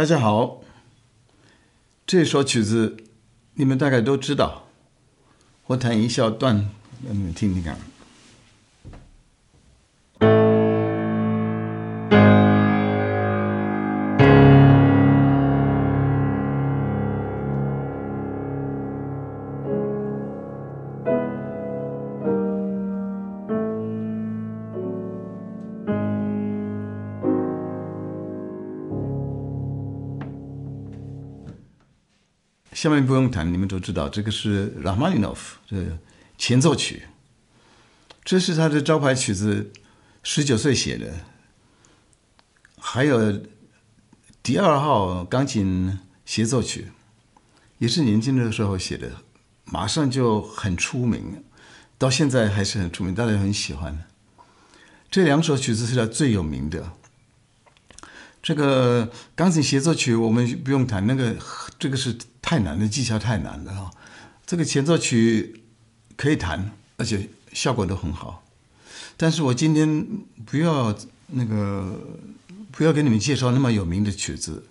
大家好，这首曲子你们大概都知道，我弹一小段，让你们听听看。下面不用谈，你们都知道，这个是拉赫玛尼诺夫的前奏曲，这是他的招牌曲子，十九岁写的。还有第二号钢琴协奏曲，也是年轻的时候写的，马上就很出名，到现在还是很出名，大家很喜欢。这两首曲子是他最有名的。这个钢琴协奏曲我们不用谈，那个这个是太难的，技巧太难了啊。这个前奏曲可以弹，而且效果都很好。但是我今天不要那个，不要给你们介绍那么有名的曲子。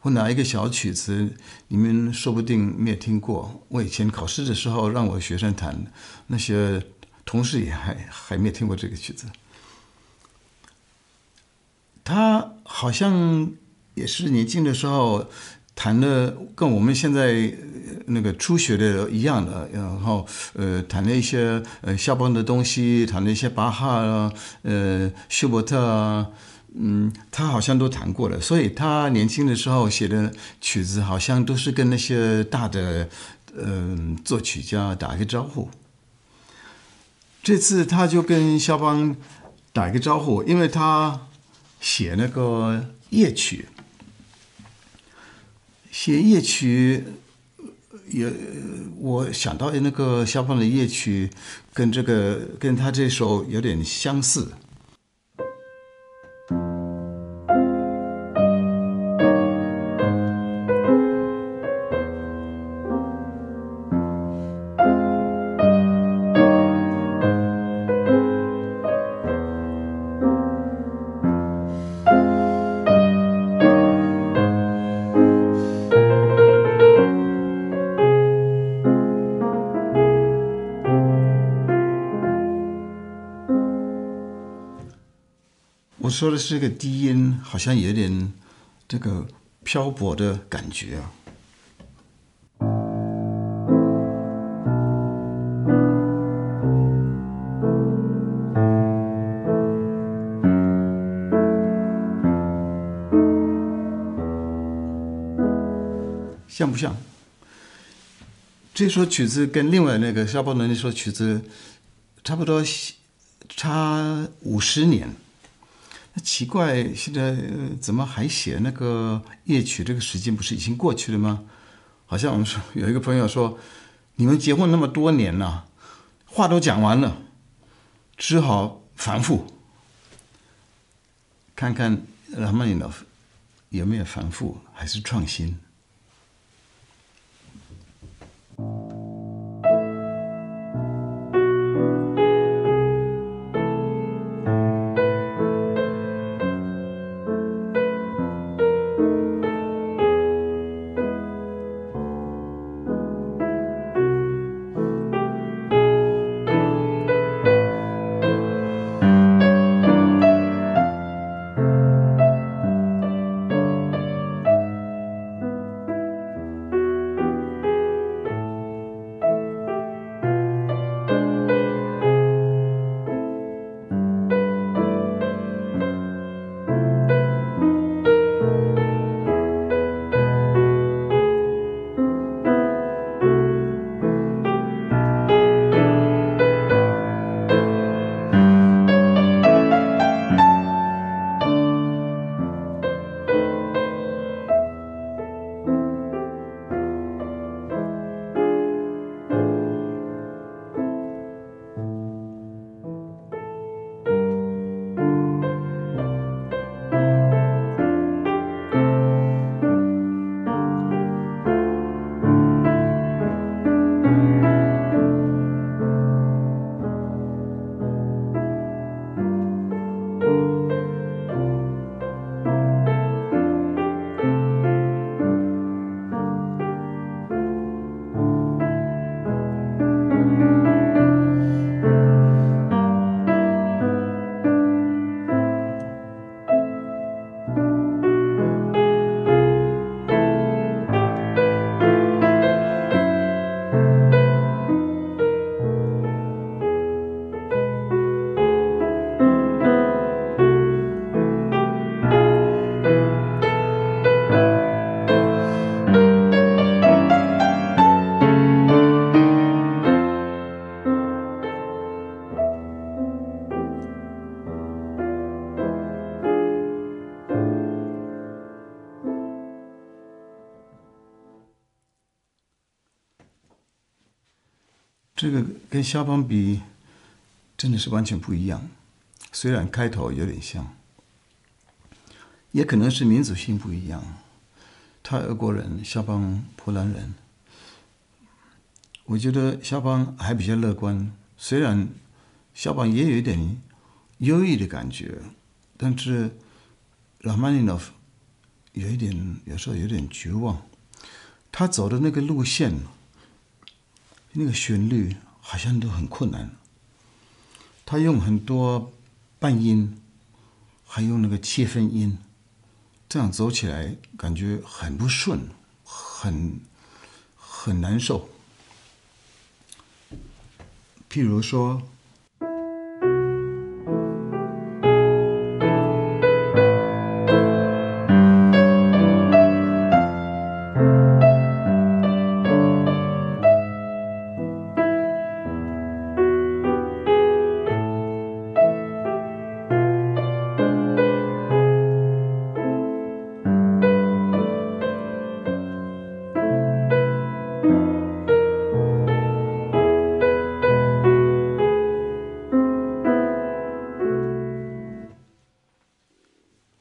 我拿一个小曲子，你们说不定没有听过。我以前考试的时候让我学生弹，那些同事也还还没听过这个曲子。他好像也是年轻的时候弹的，跟我们现在那个初学的一样的，然后呃弹了一些呃肖邦的东西，弹了一些巴哈啊，呃舒伯特啊，嗯，他好像都弹过了，所以他年轻的时候写的曲子好像都是跟那些大的嗯、呃、作曲家打一个招呼。这次他就跟肖邦打一个招呼，因为他。写那个夜曲，写夜曲也，我想到的那个肖邦的夜曲，跟这个跟他这首有点相似。说的是个低音，好像有点这个漂泊的感觉啊。像不像？这首曲子跟另外那个肖邦的那首曲子差不多，差五十年。奇怪，现在怎么还写那个夜曲？这个时间不是已经过去了吗？好像我们说有一个朋友说，你们结婚那么多年了，话都讲完了，只好反复，看看拉赫玛尼诺夫有没有反复，还是创新。这个跟肖邦比，真的是完全不一样。虽然开头有点像，也可能是民族性不一样。他俄国人，肖邦波兰人。我觉得肖邦还比较乐观，虽然肖邦也有一点忧郁的感觉，但是拉曼尼诺夫有一点，有时候有点绝望。他走的那个路线，那个旋律好像都很困难。他用很多半音，还用那个切分音，这样走起来感觉很不顺，很很难受。譬如说。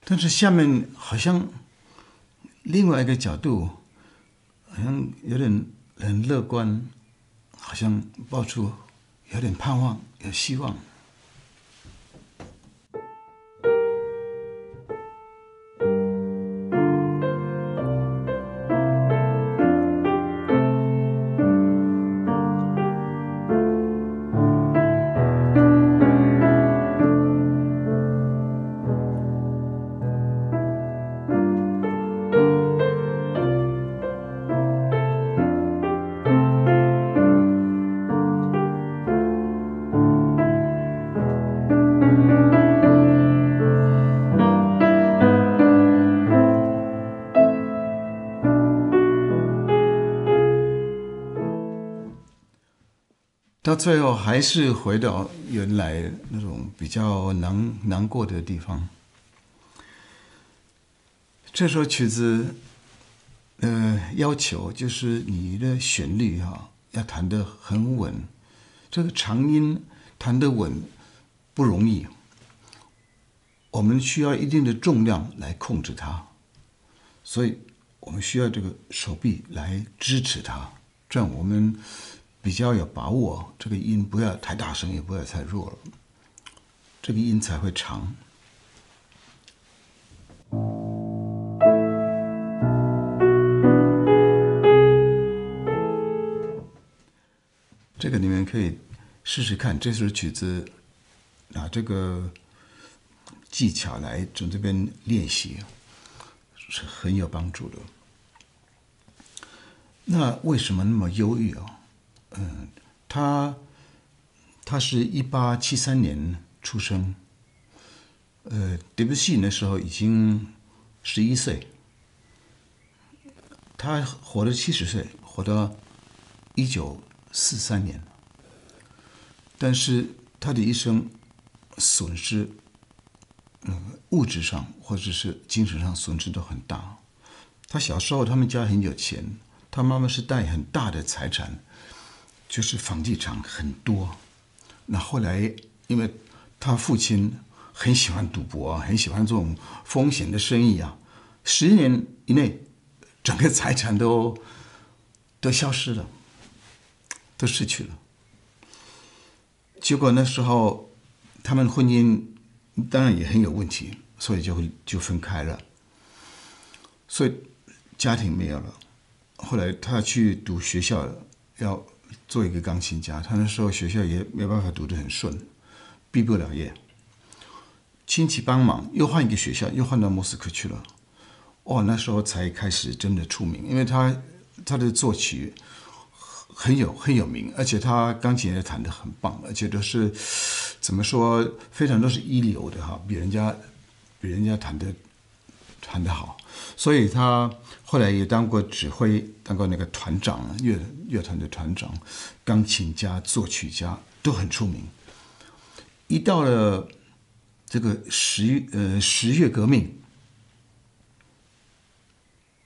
但是下面好像另外一个角度，好像有点很乐观，好像爆出有点盼望，有希望。到最后还是回到原来那种比较难难过的地方。这首曲子，呃，要求就是你的旋律哈要弹得很稳，这个长音弹得稳不容易，我们需要一定的重量来控制它，所以我们需要这个手臂来支持它，这样我们。比较有把握，这个音不要太大声，也不要太弱了，这个音才会长。这个你们可以试试看，这首曲子拿这个技巧来从这边练习，是很有帮助的。那为什么那么忧郁啊？嗯，他他是一八七三年出生，呃，德布西那时候已经十一岁，他活了七十岁，活到一九四三年，但是他的一生损失，嗯，物质上或者是精神上损失都很大。他小时候他们家很有钱，他妈妈是带很大的财产。就是房地产很多，那后来因为他父亲很喜欢赌博，很喜欢这种风险的生意啊，十年以内，整个财产都都消失了，都失去了。结果那时候他们婚姻当然也很有问题，所以就就分开了，所以家庭没有了。后来他去读学校要。做一个钢琴家，他那时候学校也没办法读得很顺，毕不了业。亲戚帮忙，又换一个学校，又换到莫斯科去了。哦，那时候才开始真的出名，因为他他的作曲很有很有名，而且他钢琴也弹得很棒，而且都是怎么说，非常都是一流的哈，比人家比人家弹得弹得好，所以他。后来也当过指挥，当过那个团长，乐乐团的团长，钢琴家、作曲家都很出名。一到了这个十呃十月革命，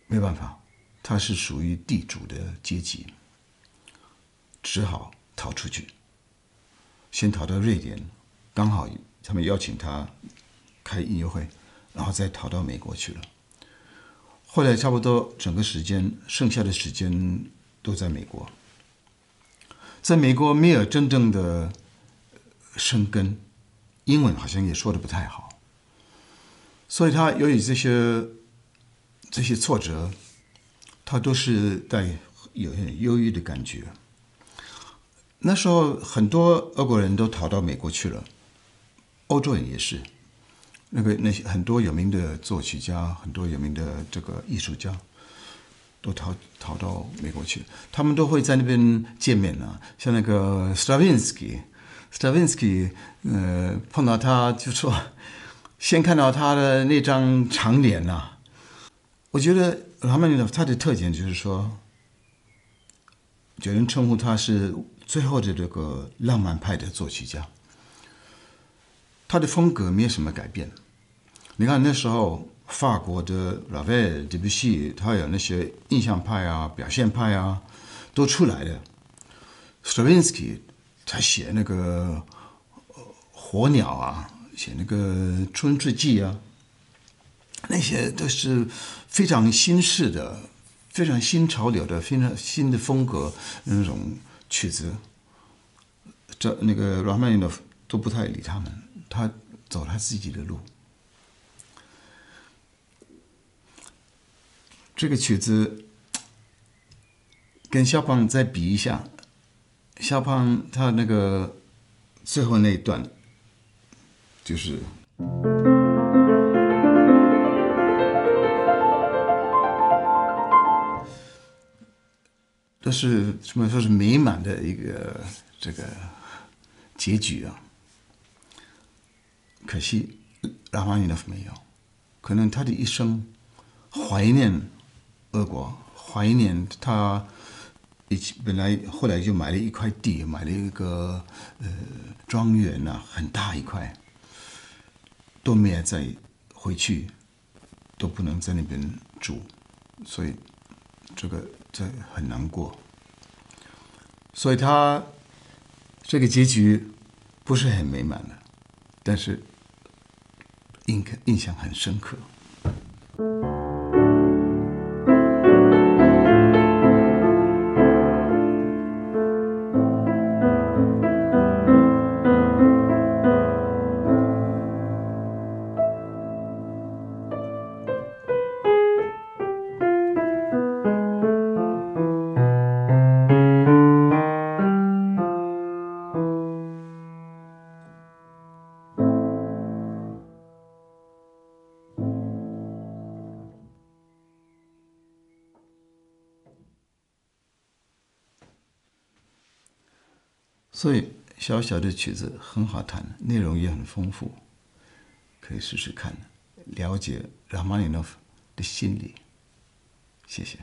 没办法，他是属于地主的阶级，只好逃出去，先逃到瑞典，刚好他们邀请他开音乐会，然后再逃到美国去了。后来差不多整个时间，剩下的时间都在美国，在美国没有真正的生根，英文好像也说的不太好，所以他由于这些这些挫折，他都是带有点忧郁的感觉。那时候很多俄国人都逃到美国去了，欧洲人也是。那个那些很多有名的作曲家，很多有名的这个艺术家，都逃逃到美国去，他们都会在那边见面啊。像那个 Stravinsky，Stravinsky，呃，碰到他就说，先看到他的那张长脸呐。我觉得拉赫玛尼诺夫他的特点就是说，有人称呼他是最后的这个浪漫派的作曲家。他的风格没有什么改变。你看那时候法国的拉威尔、德布西，他有那些印象派啊、表现派啊，都出来了。斯特文斯基他写那个火鸟啊，写那个春之祭啊，那些都是非常新式的、非常新潮流的、非常新的风格那种曲子。这那个拉赫玛尼诺夫都不太理他们。他走他自己的路。这个曲子跟肖邦再比一下，肖邦他那个最后那一段，就是，这是什么说是美满的一个这个结局啊。可惜，拉赫玛尼诺夫没有。可能他的一生怀念俄国，怀念他以前本来后来就买了一块地，买了一个呃庄园呐，很大一块，都没有再回去，都不能在那边住，所以这个这很难过。所以他这个结局不是很美满的，但是。印刻印象很深刻。所以小小的曲子很好弹，内容也很丰富，可以试试看，了解拉玛尼诺夫的心理。谢谢。